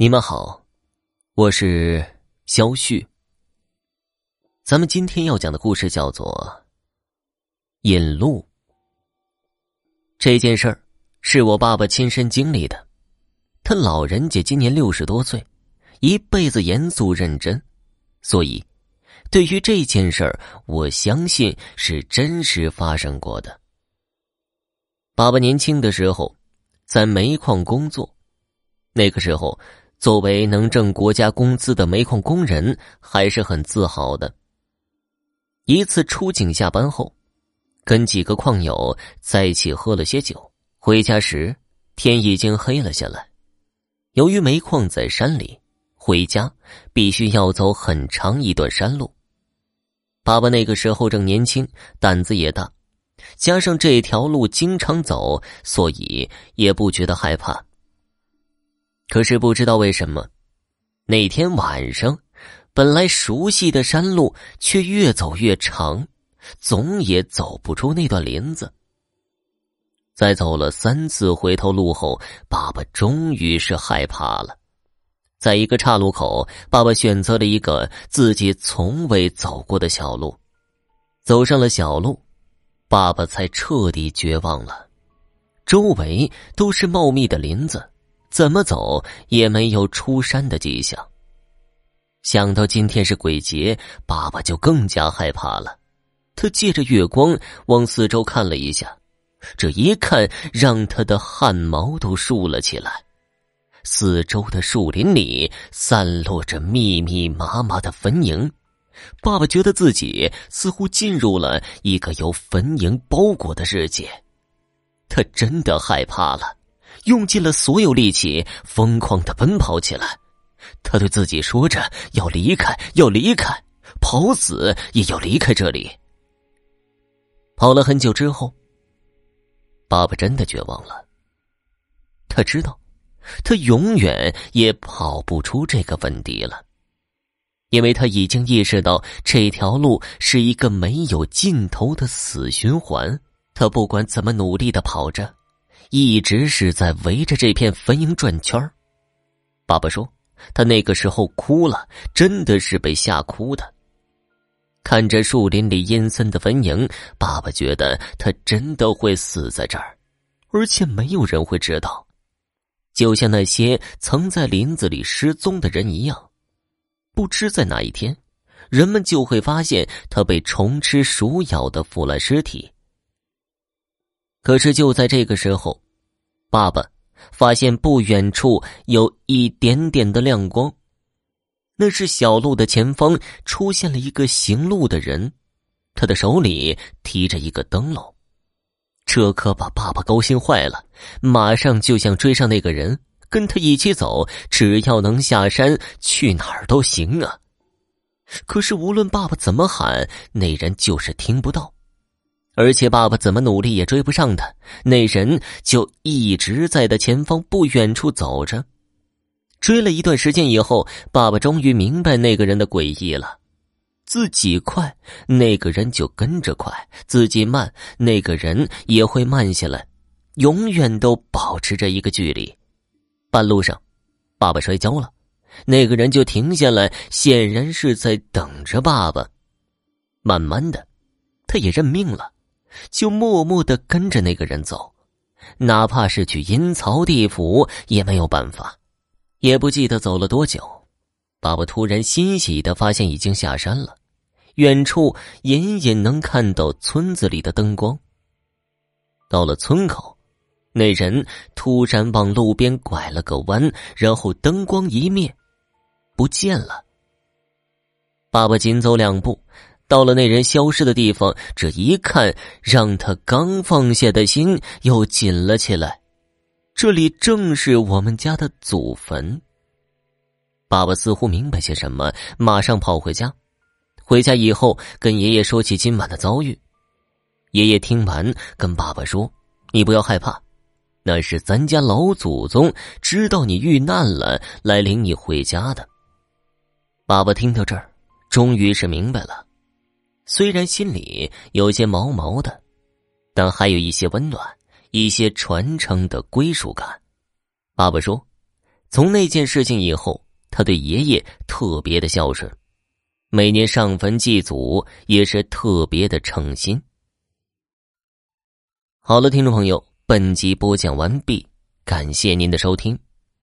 你们好，我是肖旭。咱们今天要讲的故事叫做《引路》。这件事儿是我爸爸亲身经历的。他老人家今年六十多岁，一辈子严肃认真，所以对于这件事儿，我相信是真实发生过的。爸爸年轻的时候在煤矿工作，那个时候。作为能挣国家工资的煤矿工人，还是很自豪的。一次出警下班后，跟几个矿友在一起喝了些酒，回家时天已经黑了下来。由于煤矿在山里，回家必须要走很长一段山路。爸爸那个时候正年轻，胆子也大，加上这条路经常走，所以也不觉得害怕。可是不知道为什么，那天晚上，本来熟悉的山路却越走越长，总也走不出那段林子。在走了三次回头路后，爸爸终于是害怕了。在一个岔路口，爸爸选择了一个自己从未走过的小路，走上了小路，爸爸才彻底绝望了。周围都是茂密的林子。怎么走也没有出山的迹象。想到今天是鬼节，爸爸就更加害怕了。他借着月光往四周看了一下，这一看让他的汗毛都竖了起来。四周的树林里散落着密密麻麻的坟茔，爸爸觉得自己似乎进入了一个由坟茔包裹的世界，他真的害怕了。用尽了所有力气，疯狂的奔跑起来。他对自己说着：“要离开，要离开，跑死也要离开这里。”跑了很久之后，爸爸真的绝望了。他知道，他永远也跑不出这个坟地了，因为他已经意识到这条路是一个没有尽头的死循环。他不管怎么努力的跑着。一直是在围着这片坟茔转圈爸爸说，他那个时候哭了，真的是被吓哭的。看着树林里阴森的坟茔，爸爸觉得他真的会死在这儿，而且没有人会知道，就像那些曾在林子里失踪的人一样。不知在哪一天，人们就会发现他被虫吃、鼠咬的腐烂尸体。可是就在这个时候，爸爸发现不远处有一点点的亮光，那是小路的前方出现了一个行路的人，他的手里提着一个灯笼，这可把爸爸高兴坏了，马上就想追上那个人，跟他一起走，只要能下山，去哪儿都行啊。可是无论爸爸怎么喊，那人就是听不到。而且爸爸怎么努力也追不上他，那人就一直在他前方不远处走着。追了一段时间以后，爸爸终于明白那个人的诡异了：自己快，那个人就跟着快；自己慢，那个人也会慢下来，永远都保持着一个距离。半路上，爸爸摔跤了，那个人就停下来，显然是在等着爸爸。慢慢的，他也认命了。就默默的跟着那个人走，哪怕是去阴曹地府也没有办法。也不记得走了多久，爸爸突然欣喜的发现已经下山了，远处隐隐能看到村子里的灯光。到了村口，那人突然往路边拐了个弯，然后灯光一灭，不见了。爸爸紧走两步。到了那人消失的地方，这一看让他刚放下的心又紧了起来。这里正是我们家的祖坟。爸爸似乎明白些什么，马上跑回家。回家以后，跟爷爷说起今晚的遭遇。爷爷听完，跟爸爸说：“你不要害怕，那是咱家老祖宗知道你遇难了，来领你回家的。”爸爸听到这儿，终于是明白了。虽然心里有些毛毛的，但还有一些温暖，一些传承的归属感。爸爸说：“从那件事情以后，他对爷爷特别的孝顺，每年上坟祭祖也是特别的诚心。好了，听众朋友，本集播讲完毕，感谢您的收听。